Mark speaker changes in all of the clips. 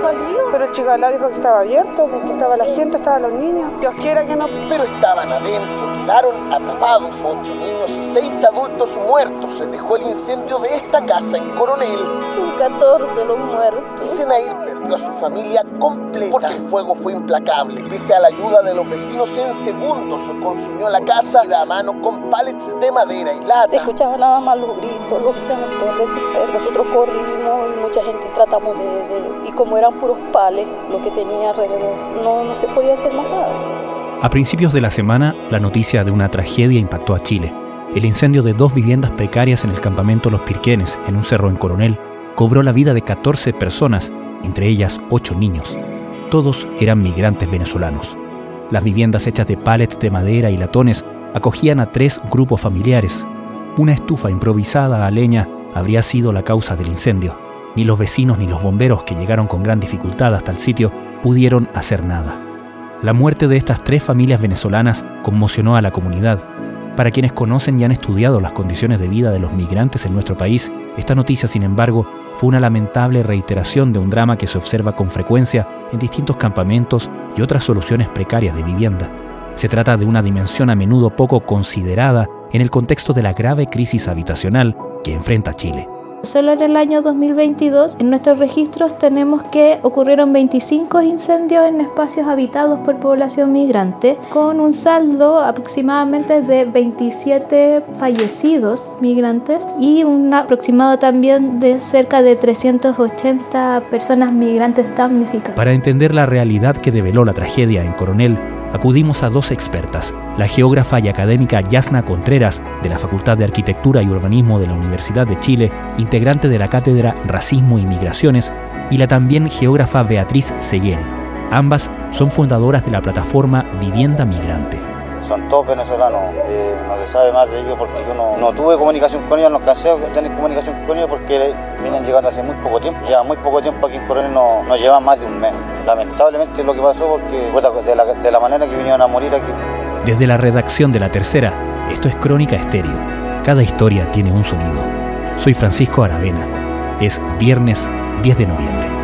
Speaker 1: salido.
Speaker 2: Pero el chico al lado dijo que estaba abierto, porque estaba la gente, estaban los niños. Dios quiera que no.
Speaker 3: Pero estaban adentro, quedaron atrapados. Ocho niños y seis adultos muertos. Se dejó el incendio de esta casa en Coronel.
Speaker 1: Son 14 los muertos.
Speaker 3: Y Senair perdió a su familia completa porque el fuego fue implacable. Pese a la ayuda de los vecinos, en segundos se consumió la casa y la mano con pallets de madera y lata.
Speaker 1: Se escuchaban nada más los gritos, los llantos, desespero. Nosotros corrimos y mucha gente tratamos de, de, Y como eran puros pales lo que tenía alrededor, no, no se podía hacer más nada.
Speaker 4: A principios de la semana, la noticia de una tragedia impactó a Chile. El incendio de dos viviendas precarias en el campamento Los Pirquenes, en un cerro en Coronel, cobró la vida de 14 personas, entre ellas 8 niños. Todos eran migrantes venezolanos. Las viviendas hechas de pallets de madera y latones acogían a tres grupos familiares. Una estufa improvisada a leña habría sido la causa del incendio. Ni los vecinos ni los bomberos que llegaron con gran dificultad hasta el sitio pudieron hacer nada. La muerte de estas tres familias venezolanas conmocionó a la comunidad. Para quienes conocen y han estudiado las condiciones de vida de los migrantes en nuestro país, esta noticia, sin embargo, fue una lamentable reiteración de un drama que se observa con frecuencia en distintos campamentos y otras soluciones precarias de vivienda. Se trata de una dimensión a menudo poco considerada en el contexto de la grave crisis habitacional que enfrenta Chile.
Speaker 5: Solo en el año 2022 en nuestros registros tenemos que ocurrieron 25 incendios en espacios habitados por población migrante, con un saldo aproximadamente de 27 fallecidos migrantes y un aproximado también de cerca de 380 personas migrantes damnificadas.
Speaker 4: Para entender la realidad que develó la tragedia en Coronel, acudimos a dos expertas, la geógrafa y académica Yasna Contreras, de la Facultad de Arquitectura y Urbanismo de la Universidad de Chile, integrante de la cátedra Racismo y Migraciones, y la también geógrafa Beatriz Seguel. Ambas son fundadoras de la plataforma Vivienda Migrante.
Speaker 6: Son todos venezolanos, eh, no se sabe más de ellos porque yo no, no tuve comunicación con ellos, no a tener comunicación con ellos porque vienen llegando hace muy poco tiempo. Ya muy poco tiempo aquí en Coronel no, no llevan más de un mes. Lamentablemente lo que pasó porque fue de la, de la manera que vinieron a morir aquí.
Speaker 4: Desde la redacción de La Tercera, esto es Crónica Estéreo. Cada historia tiene un sonido. Soy Francisco Aravena. Es viernes 10 de noviembre.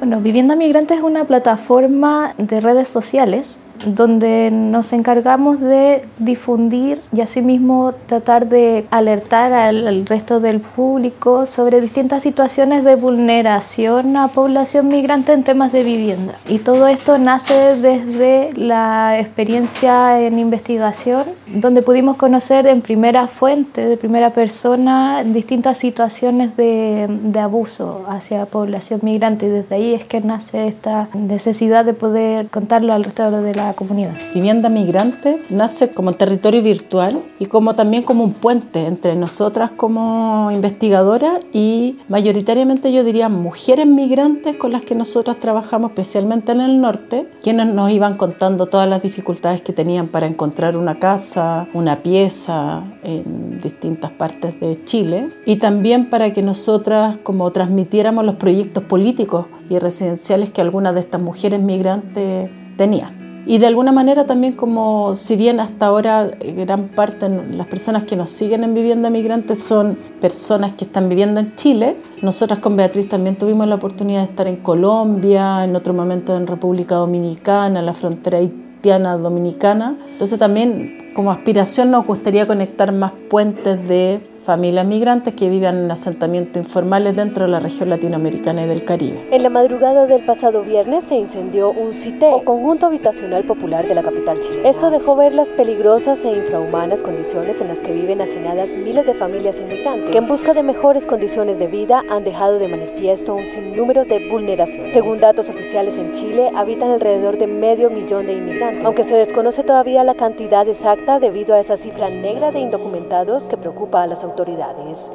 Speaker 5: Bueno, Vivienda Migrante es una plataforma de redes sociales donde nos encargamos de difundir y asimismo tratar de alertar al, resto del público sobre distintas situaciones de vulneración a población migrante en temas de vivienda. Y todo esto nace desde la experiencia en investigación, donde pudimos conocer en primera fuente, de primera persona, distintas situaciones de, de abuso hacia población migrante. Y desde ahí es que nace esta necesidad de poder contarlo al resto de la comunidad.
Speaker 7: Vivienda Migrante nace como territorio virtual y como también como un puente entre nosotras como investigadoras y mayoritariamente yo diría mujeres migrantes con las que nosotras trabajamos especialmente en el norte, quienes nos iban contando todas las dificultades que tenían para encontrar una casa, una pieza en distintas partes de Chile y también para que nosotras como transmitiéramos los proyectos políticos y residenciales que algunas de estas mujeres migrantes tenían. Y de alguna manera también como si bien hasta ahora gran parte de las personas que nos siguen en Vivienda Migrante son personas que están viviendo en Chile, nosotras con Beatriz también tuvimos la oportunidad de estar en Colombia, en otro momento en República Dominicana, en la frontera haitiana dominicana. Entonces también como aspiración nos gustaría conectar más puentes de familias migrantes que vivan en asentamientos informales dentro de la región latinoamericana y del Caribe.
Speaker 8: En la madrugada del pasado viernes se incendió un CITE, o conjunto habitacional popular de la capital chilena. Esto dejó ver las peligrosas e infrahumanas condiciones en las que viven hacinadas miles de familias inmigrantes, que en busca de mejores condiciones de vida han dejado de manifiesto un sinnúmero de vulneraciones. Según datos oficiales en Chile, habitan alrededor de medio millón de inmigrantes, aunque se desconoce todavía la cantidad exacta debido a esa cifra negra de indocumentados que preocupa a las autoridades autoridades.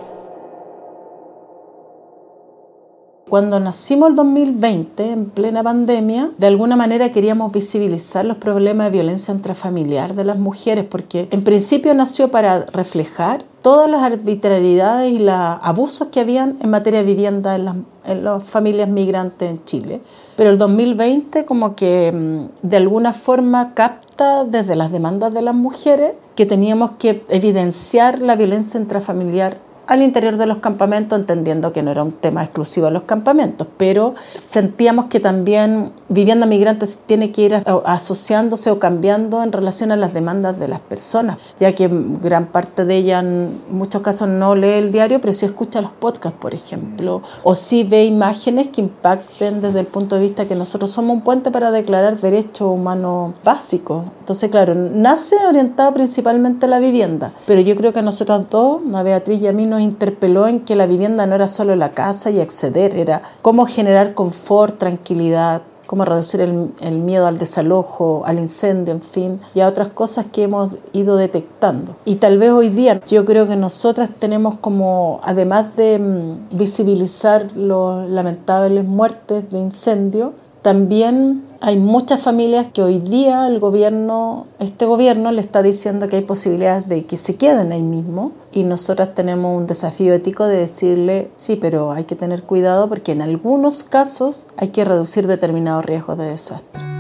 Speaker 7: Cuando nacimos el 2020, en plena pandemia, de alguna manera queríamos visibilizar los problemas de violencia intrafamiliar de las mujeres, porque en principio nació para reflejar todas las arbitrariedades y los abusos que habían en materia de vivienda en las, en las familias migrantes en Chile. Pero el 2020 como que de alguna forma capta desde las demandas de las mujeres que teníamos que evidenciar la violencia intrafamiliar al interior de los campamentos, entendiendo que no era un tema exclusivo de los campamentos, pero sentíamos que también vivienda migrante tiene que ir asociándose o cambiando en relación a las demandas de las personas, ya que gran parte de ellas en muchos casos no lee el diario, pero sí escucha los podcasts, por ejemplo, o sí ve imágenes que impacten desde el punto de vista que nosotros somos un puente para declarar derechos humanos básicos. Entonces, claro, nace orientado principalmente a la vivienda, pero yo creo que a nosotros dos, a Beatriz y a mí, nos interpeló en que la vivienda no era solo la casa y acceder, era cómo generar confort, tranquilidad, cómo reducir el, el, miedo al desalojo, al incendio, en fin, y a otras cosas que hemos ido detectando. Y tal vez hoy día yo creo que nosotras tenemos como, además de mm, visibilizar las lamentables muertes de incendio, también hay muchas familias que hoy día el gobierno, este gobierno le está diciendo que hay posibilidades de que se queden ahí mismo y nosotras tenemos un desafío ético de decirle, sí, pero hay que tener cuidado porque en algunos casos hay que reducir determinados riesgos de desastre.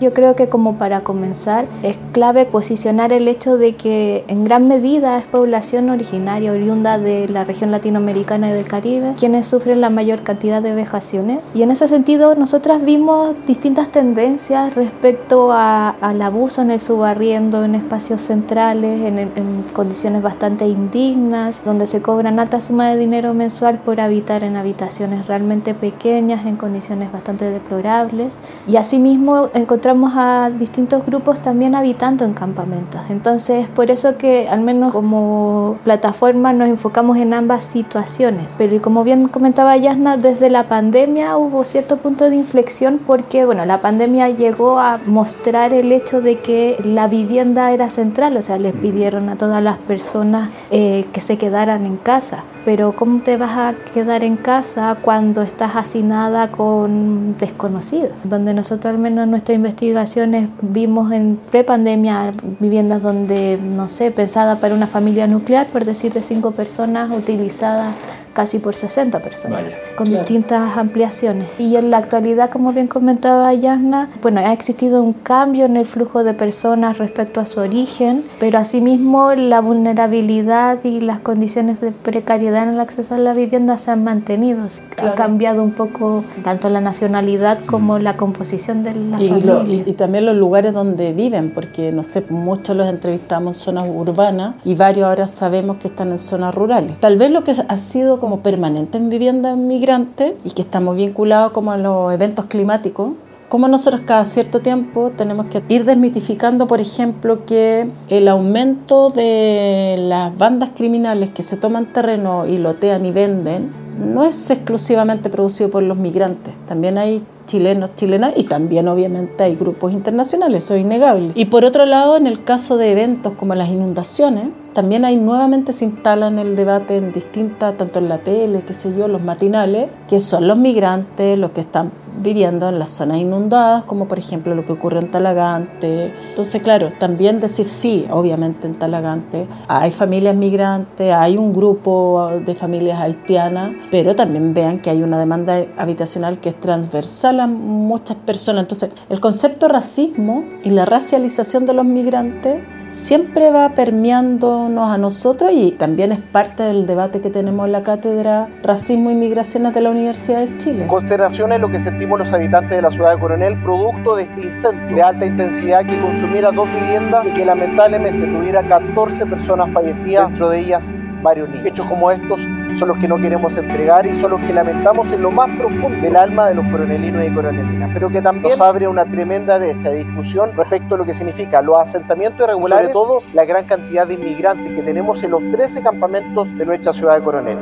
Speaker 5: Yo creo que como para comenzar es clave posicionar el hecho de que en gran medida es población originaria oriunda de la región latinoamericana y del Caribe quienes sufren la mayor cantidad de vejaciones. Y en ese sentido nosotras vimos distintas tendencias respecto al abuso en el subarriendo en espacios centrales, en, en condiciones bastante indignas, donde se cobran alta suma de dinero mensual por habitar en habitaciones realmente pequeñas, en condiciones bastante deplorables. Y asimismo encontrar a distintos grupos también habitando en campamentos. Entonces, por eso que al menos como plataforma nos enfocamos en ambas situaciones. Pero como bien comentaba Yasna, desde la pandemia hubo cierto punto de inflexión porque, bueno, la pandemia llegó a mostrar el hecho de que la vivienda era central, o sea, les pidieron a todas las personas eh, que se quedaran en casa. Pero ¿cómo te vas a quedar en casa cuando estás hacinada con desconocidos? Donde nosotros al menos en nuestra investigaciones vimos en prepandemia viviendas donde, no sé, pensada para una familia nuclear, por decir de cinco personas, utilizadas casi por 60 personas, con distintas ampliaciones. Y en la actualidad, como bien comentaba Yasna, bueno, ha existido un cambio en el flujo de personas respecto a su origen, pero asimismo la vulnerabilidad y las condiciones de precariedad en el acceso a la vivienda se han mantenido. Ha cambiado un poco tanto la nacionalidad como la composición de la
Speaker 7: y, y, también los lugares donde viven, porque no sé, muchos los entrevistamos en zonas urbanas y varios ahora sabemos que están en zonas rurales. Tal vez lo que ha sido como permanente en vivienda migrante y que estamos vinculados como a los eventos climáticos, como nosotros cada cierto tiempo tenemos que ir desmitificando, por ejemplo, que el aumento de las bandas criminales que se toman terreno y lotean y venden no es exclusivamente producido por los migrantes. También hay chilenos, chilenas y también obviamente hay grupos internacionales, eso es innegable. Y por otro lado, en el caso de eventos como las inundaciones, también hay nuevamente se instalan el debate en distintas, tanto en la tele, qué sé yo, los matinales, que son los migrantes, los que están viviendo en las zonas inundadas, como por ejemplo lo que ocurre en Talagante. Entonces, claro, también decir sí, obviamente en Talagante hay familias migrantes, hay un grupo de familias haitianas, pero también vean que hay una demanda habitacional que es transversal a muchas personas. Entonces, el concepto racismo y la racialización de los migrantes siempre va permeándonos a nosotros y también es parte del debate que tenemos en la cátedra Racismo y Migraciones de la Universidad de Chile.
Speaker 3: Consideración es lo que sentimos los habitantes de la ciudad de Coronel producto de este incendio de alta intensidad que consumiera dos viviendas y que lamentablemente tuviera 14 personas fallecidas, dentro de ellas varios niños. Hechos como estos son los que no queremos entregar y son los que lamentamos en lo más profundo del alma de los coronelinos y coronelinas, pero que también nos abre una tremenda brecha de discusión respecto a lo que significa los asentamientos irregulares, sobre todo la gran cantidad de inmigrantes que tenemos en los 13 campamentos de nuestra ciudad de Coronel.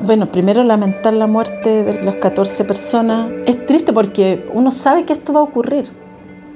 Speaker 7: Bueno, primero lamentar la muerte de las 14 personas. Es triste porque uno sabe que esto va a ocurrir.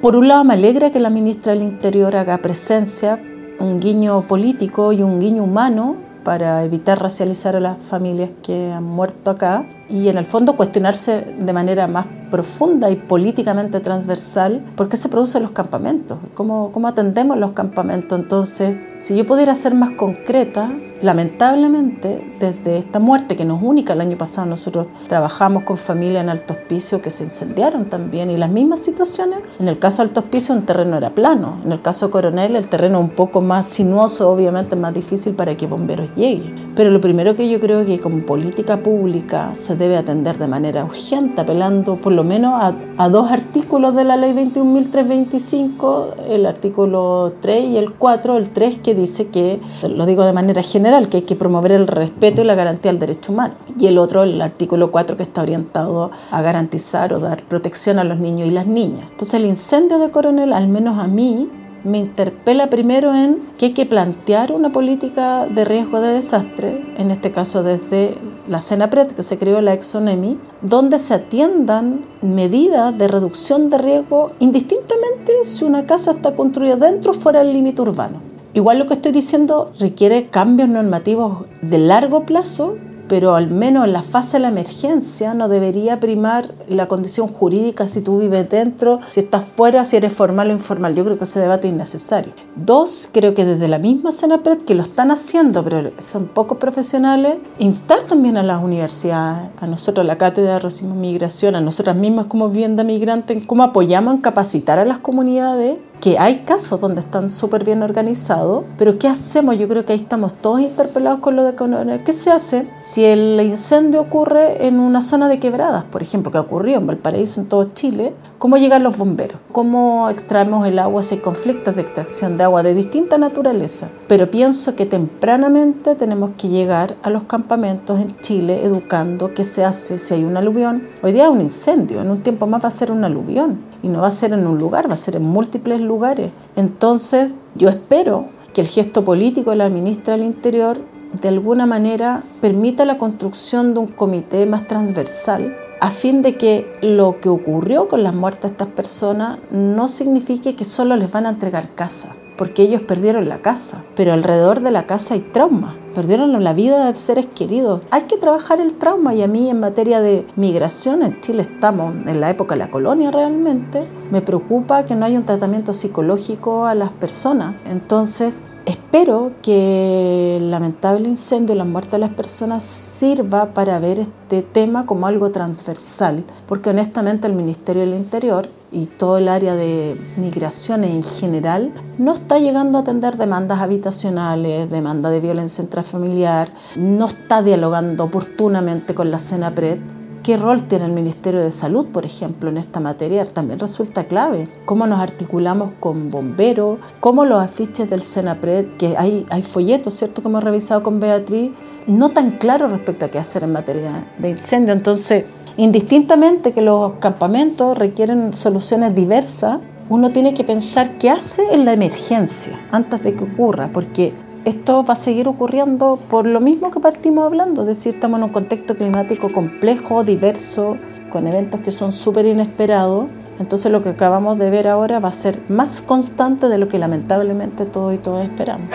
Speaker 7: Por un lado me alegra que la ministra del Interior haga presencia, un guiño político y un guiño humano para evitar racializar a las familias que han muerto acá y en el fondo cuestionarse de manera más profunda y políticamente transversal por qué se producen los campamentos, cómo, cómo atendemos los campamentos. Entonces, si yo pudiera ser más concreta, lamentablemente, desde esta muerte que nos única el año pasado, nosotros trabajamos con familias en Alto Hospicio que se incendiaron también y las mismas situaciones. En el caso de Alto Hospicio un terreno era plano, en el caso Coronel el terreno un poco más sinuoso, obviamente más difícil para que bomberos lleguen. Pero lo primero que yo creo que como política pública se debe atender de manera urgente, apelando por lo menos a, dos artículos de la ley 21.325, el artículo 3 y el 4, el 3 que dice que, lo digo de manera general, que hay que promover el respeto y la garantía del derecho humano. Y el otro, el artículo 4, que está orientado a garantizar o dar protección a los niños y las niñas. Entonces el incendio de Coronel, al menos a mí, me interpela primero en que hay que plantear una política de riesgo de desastre, en este caso desde la CENAPRED, que se creó la Exonemi, donde se atiendan medidas de reducción de riesgo indistintamente si una casa está construida dentro o fuera del límite urbano. Igual lo que estoy diciendo requiere cambios normativos de largo plazo pero al menos en la fase de la emergencia no debería primar la condición jurídica si tú vives dentro, si estás fuera, si eres formal o informal. Yo creo que ese debate es innecesario. Dos, creo que desde la misma Senapred, que lo están haciendo, pero son pocos profesionales, instar también a las universidades, a nosotros, a la Cátedra de Racismo y Migración, a nosotras mismas como vivienda migrante, en cómo apoyamos en capacitar a las comunidades que hay casos donde están súper bien organizados, pero ¿qué hacemos? Yo creo que ahí estamos todos interpelados con lo de Coronel. ¿Qué se hace si el incendio ocurre en una zona de quebradas, por ejemplo, que ocurrió en Valparaíso, en todo Chile? ¿Cómo llegan los bomberos? ¿Cómo extraemos el agua si hay conflictos de extracción de agua de distinta naturaleza? Pero pienso que tempranamente tenemos que llegar a los campamentos en Chile educando qué se hace si hay un aluvión. Hoy día es un incendio, en un tiempo más va a ser un aluvión y no va a ser en un lugar, va a ser en múltiples lugares. Entonces yo espero que el gesto político de la ministra del Interior de alguna manera permita la construcción de un comité más transversal a fin de que lo que ocurrió con las muertes de estas personas no signifique que solo les van a entregar casa, porque ellos perdieron la casa, pero alrededor de la casa hay trauma, perdieron la vida de seres queridos. Hay que trabajar el trauma y a mí en materia de migración, en Chile estamos en la época de la colonia realmente, me preocupa que no haya un tratamiento psicológico a las personas. Entonces, Espero que el lamentable incendio y la muerte de las personas sirva para ver este tema como algo transversal, porque honestamente el Ministerio del Interior y todo el área de migraciones en general no está llegando a atender demandas habitacionales, demanda de violencia intrafamiliar, no está dialogando oportunamente con la CENAPRED ¿Qué rol tiene el Ministerio de Salud, por ejemplo, en esta materia? También resulta clave. ¿Cómo nos articulamos con bomberos? ¿Cómo los afiches del Senapred, que hay, hay folletos, ¿cierto?, que hemos revisado con Beatriz, no tan claros respecto a qué hacer en materia de incendio. Entonces, indistintamente que los campamentos requieren soluciones diversas, uno tiene que pensar qué hace en la emergencia antes de que ocurra, porque esto va a seguir ocurriendo por lo mismo que partimos hablando, es decir, estamos en un contexto climático complejo, diverso, con eventos que son súper inesperados. Entonces lo que acabamos de ver ahora va a ser más constante de lo que lamentablemente todos y todas esperamos.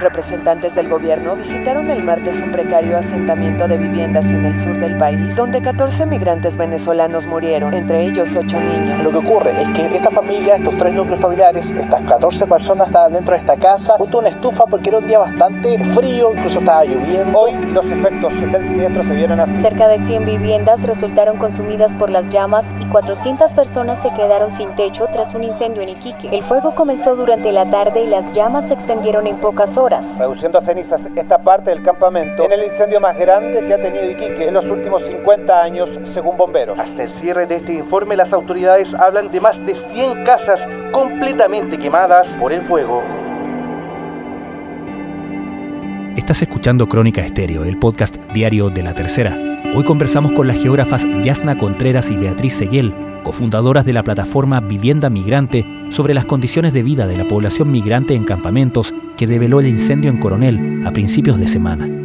Speaker 8: Representantes del gobierno visitaron el martes un precario asentamiento de viviendas en el sur del país, donde 14 migrantes venezolanos murieron, entre ellos 8 niños.
Speaker 3: Lo que ocurre es que esta familia, estos tres núcleos familiares, estas 14 personas estaban dentro de esta casa junto a una estufa porque era un día bastante frío, incluso estaba lloviendo. Hoy los efectos del siniestro se vieron así.
Speaker 8: Cerca de 100 viviendas resultaron consumidas por las llamas y 400 personas se quedaron sin techo tras un incendio en Iquique. El fuego comenzó durante la tarde y las llamas se extendieron en pocas horas
Speaker 3: Reduciendo a cenizas esta parte del campamento en el incendio más grande que ha tenido Iquique en los últimos 50 años, según bomberos. Hasta el cierre de este informe, las autoridades hablan de más de 100 casas completamente quemadas por el fuego.
Speaker 4: Estás escuchando Crónica Estéreo, el podcast diario de La Tercera. Hoy conversamos con las geógrafas Yasna Contreras y Beatriz Seguel, cofundadoras de la plataforma Vivienda Migrante, sobre las condiciones de vida de la población migrante en campamentos que develó el incendio en Coronel a principios de semana.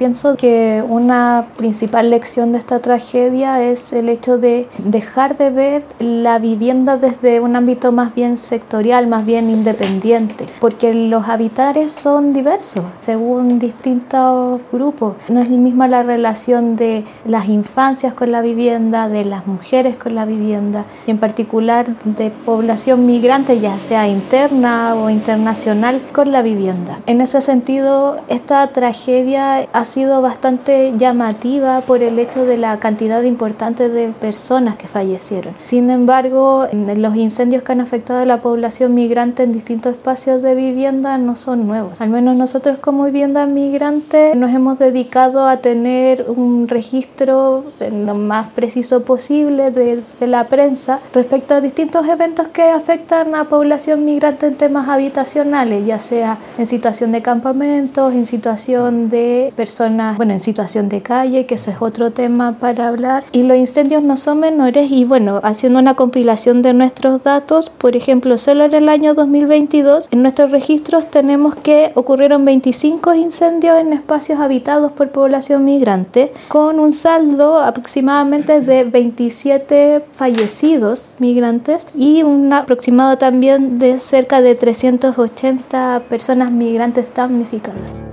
Speaker 5: Pienso que una principal lección de esta tragedia es el hecho de dejar de ver la vivienda desde un ámbito más bien sectorial, más bien independiente, porque los habitares son diversos según distintos grupos. No es la misma la relación de las infancias con la vivienda, de las mujeres con la vivienda, y en particular de población migrante, ya sea interna o internacional, con la vivienda. En ese sentido, esta tragedia ha sido bastante llamativa por el hecho de la cantidad importante de personas que fallecieron. Sin embargo, los incendios que han afectado a la población migrante en distintos espacios de vivienda no son nuevos. Al menos nosotros como vivienda migrante nos hemos dedicado a tener un registro lo más preciso posible de, de la prensa respecto a distintos eventos que afectan a población migrante en temas habitacionales, ya sea en situación de campamentos, en situación de personas, bueno, en situación de calle, que eso es otro tema para hablar. Y los incendios no son menores y bueno, haciendo una compilación de nuestros datos, por ejemplo, solo en el año 2022, en nuestros registros tenemos que ocurrieron 25 incendios en espacios habitados por población migrante, con un saldo aproximadamente de 27 fallecidos migrantes y un aproximado también de cerca de 380 personas migrantes damnificadas.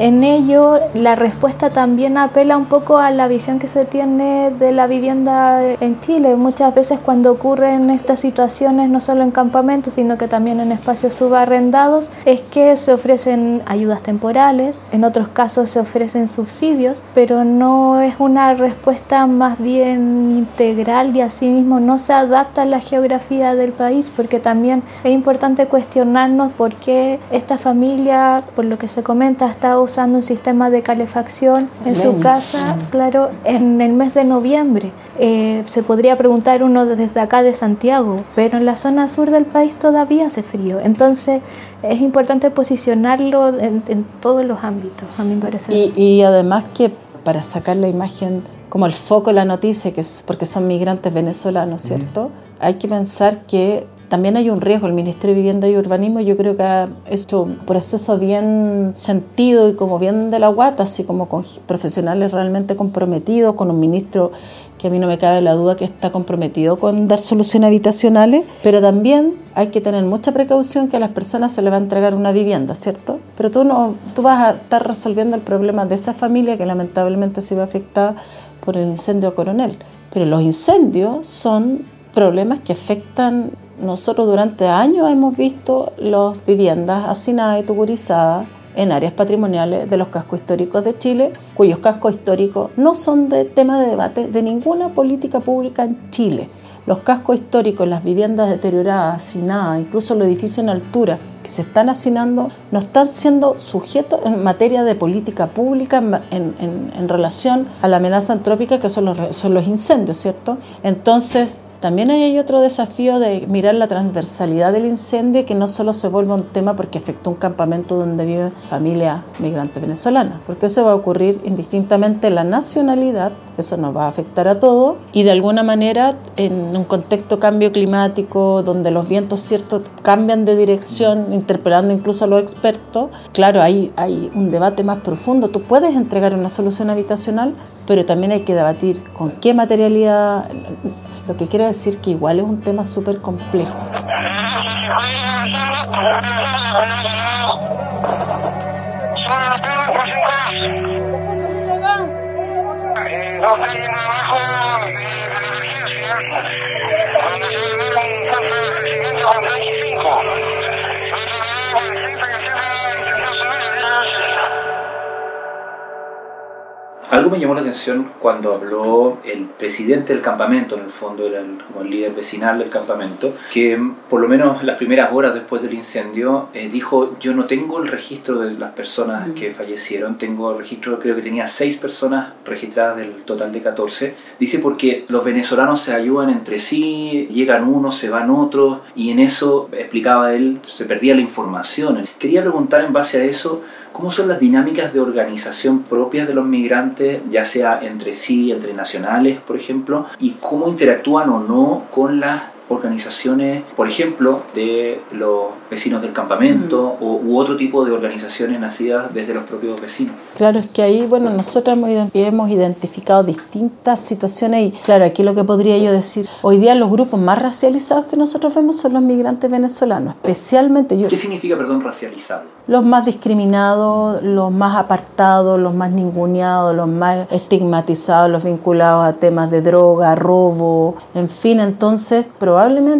Speaker 5: En ello, la respuesta también apela un poco a la visión que se tiene de la vivienda en Chile. Muchas veces cuando ocurren estas situaciones, no solo en campamentos, sino que también en espacios subarrendados, es que se ofrecen ayudas temporales, en otros casos se ofrecen subsidios, pero no es una respuesta más bien integral y asimismo no se adapta a la geografía del país, porque también es importante cuestionarnos por qué esta familia, por lo que se comenta, está usando un sistema de calefacción en su casa, claro, en el mes de noviembre. Eh, se podría preguntar uno desde acá de Santiago, pero en la zona sur del país todavía hace frío. Entonces es importante posicionarlo en, todos los ámbitos, a mí me parece.
Speaker 7: Y, y además que para sacar la imagen como el foco de la noticia, que es porque son migrantes venezolanos, ¿cierto? Hay que pensar que también hay un riesgo. El Ministerio de Vivienda y Urbanismo yo creo que ha hecho un proceso bien sentido y como bien de la guata, así como con profesionales realmente comprometidos, con un ministro que a mí no me cabe la duda que está comprometido con dar soluciones habitacionales, pero también hay que tener mucha precaución que a las personas se les va a entregar una vivienda, ¿cierto? Pero tú, no, tú vas a estar resolviendo el problema de esa familia que lamentablemente se ve afectada por el incendio Coronel. Pero los incendios son problemas que afectan nosotros durante años hemos visto las viviendas hacinadas y tuburizadas en áreas patrimoniales de los cascos históricos de Chile, cuyos cascos históricos no son de tema de debate de ninguna política pública en Chile. Los cascos históricos, las viviendas deterioradas, hacinadas, incluso los edificios en altura que se están hacinando, no están siendo sujetos en materia de política pública en, relación a la amenaza antrópica que son los incendios, ¿cierto? Entonces, también hay otro desafío de mirar la transversalidad del incendio que no solo se vuelva un tema porque afectó un campamento donde vive familia migrante venezolana, porque eso va a ocurrir indistintamente la nacionalidad, eso nos va a afectar a todos y de alguna manera en un contexto cambio climático donde los vientos ciertos cambian de dirección, interpelando incluso a los expertos, claro, hay, hay un debate más profundo. Tú puedes entregar una solución habitacional, pero también hay que debatir con qué materialidad lo que quiero decir que igual es un tema súper complejo.
Speaker 4: Algo me llamó la atención cuando habló el presidente del campamento, en el fondo era el, como el líder vecinal del campamento, que por lo menos las primeras horas después del incendio eh, dijo, yo no tengo el registro de las personas mm. que fallecieron, tengo el registro, creo que tenía seis personas registradas del total de 14. Dice porque los venezolanos se ayudan entre sí, llegan unos, se van otros, y en eso, explicaba él, se perdía la información. Quería preguntar en base a eso, ¿Cómo son las dinámicas de organización propias de los migrantes, ya sea entre sí, entre nacionales, por ejemplo? ¿Y cómo interactúan o no con las organizaciones, por ejemplo, de los vecinos del campamento o, u otro tipo de organizaciones nacidas desde los propios vecinos.
Speaker 7: Claro, es que ahí, bueno, nosotros hemos identificado distintas situaciones y claro, aquí lo que podría yo decir, hoy día los grupos más racializados que nosotros vemos son los migrantes venezolanos, especialmente yo...
Speaker 4: ¿Qué significa, perdón, racializado?
Speaker 7: los más discriminados, los más apartados, los más ninguneados, los más estigmatizados, los vinculados a temas de droga, robo, en fin, entonces probablemente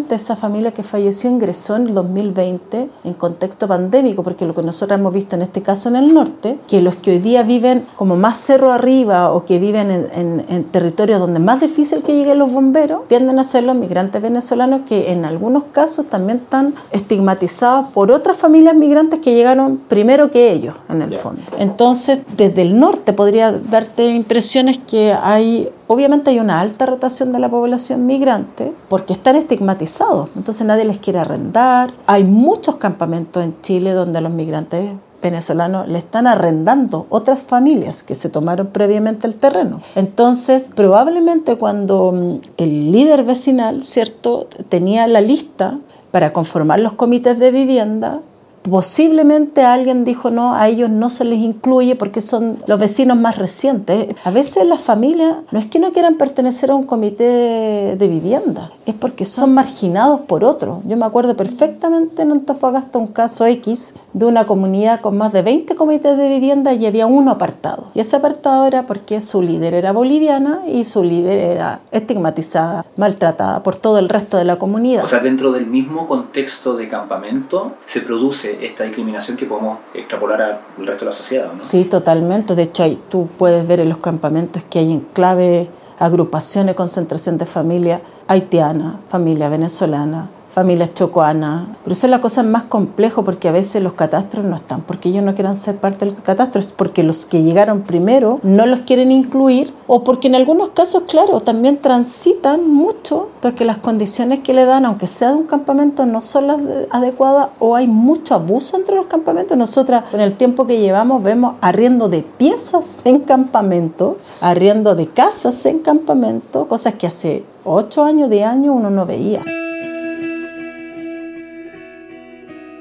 Speaker 7: esa familia que falleció ingresó en el 2020 en contexto pandémico, porque lo que nosotros hemos visto en este caso en el norte, que los que hoy día viven como más cerro arriba o que viven en, en territorios donde es más difícil que lleguen los bomberos, tienden a ser los migrantes venezolanos que en algunos casos también están estigmatizados por otras familias migrantes que llegaron primero que ellos, en el fondo. Entonces, desde el norte podría darte impresiones que hay, obviamente hay una alta rotación de la población migrante, porque están estigmatizados, entonces nadie les quiere arrendar. Hay muchos campamentos en Chile donde los migrantes venezolanos le están arrendando otras familias que se tomaron previamente el terreno. Entonces, probablemente cuando mm, el líder vecinal, ¿cierto?, tenía la lista para conformar los comités de vivienda, posiblemente alguien dijo no, a ellos no se les incluye porque son los vecinos más recientes. A veces las familias no es que no quieran pertenecer a un comité de vivienda, es porque son marginados por otros. Yo me acuerdo perfectamente en Antofagasta un caso X de una comunidad con más de 20 comités de vivienda y había uno apartado. Y ese apartado era porque su líder era boliviana y su líder era estigmatizada, maltratada por todo el resto de la comunidad.
Speaker 4: O sea, dentro del mismo contexto de campamento se produce esta discriminación que podemos extrapolar al resto de la sociedad. ¿no?
Speaker 7: Sí, totalmente. De hecho, ahí tú puedes ver en los campamentos que hay enclave, agrupaciones, concentración de familia haitiana, familia venezolana, familias chocoanas. Pero eso es la cosa más complejo porque a veces los catastros no están porque ellos no quieran ser parte del catastro, es porque los que llegaron primero no los quieren incluir o porque en algunos casos, claro, también transitan mucho porque las condiciones que le dan, aunque sea de un campamento, no son las adecuadas o hay mucho abuso entre los campamentos. Nosotras, con el tiempo que llevamos, vemos arriendo de piezas en campamento, arriendo de casas en campamento, cosas que hace ocho años, de años uno no veía.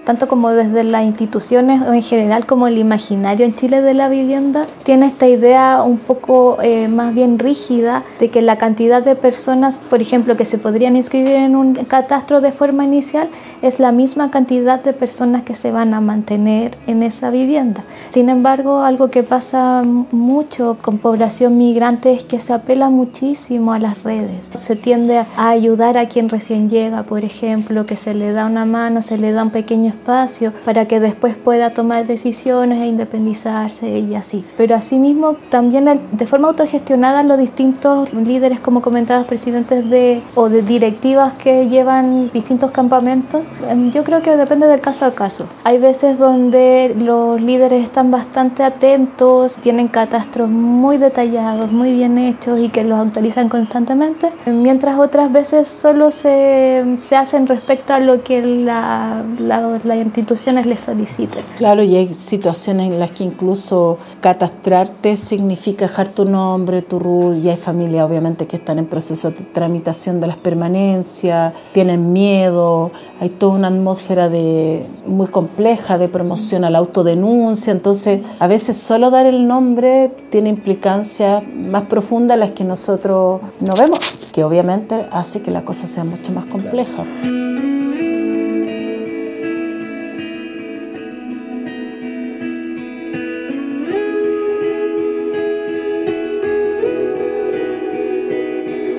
Speaker 5: Tanto como desde las instituciones o en general como el imaginario en Chile de la vivienda, tiene esta idea un poco eh, más bien rígida de que la cantidad de personas, por ejemplo, que se podrían inscribir en un catastro de forma inicial es la misma cantidad de personas que se van a mantener en esa vivienda. Sin embargo, algo que pasa mucho con población migrante es que se apela muchísimo a las redes. Se tiende a ayudar a quien recién llega, por ejemplo, que se le da una mano, se le da un pequeño espacio para que después pueda tomar decisiones e independizarse y así. Pero asimismo también de forma autogestionada los distintos líderes, como comentabas, presidentes de o de directivas que llevan distintos campamentos, em, yo creo que depende del caso a caso. Hay veces donde los líderes están bastante atentos, tienen catastros muy detallados, muy bien hechos y que los actualizan constantemente, mientras otras veces solo se, se hacen respecto a lo que la, la, las instituciones les soliciten.
Speaker 7: Claro, y hay situaciones en las que incluso catastrarte significa dejar tu nombre, tu RUT, y hay familias obviamente que están en proceso de tramitación de las permanencias, tienen miedo, hay toda una atmósfera de, muy compleja de promoción a la autodenuncia, entonces a veces solo dar el nombre tiene implicancias más profundas las que nosotros no vemos, que obviamente hace que la cosa sea mucho más compleja.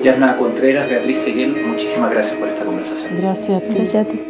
Speaker 4: Yasna Contreras, Beatriz Seguel, muchísimas gracias por esta conversación.
Speaker 7: Gracias a ti.
Speaker 5: Gracias a ti.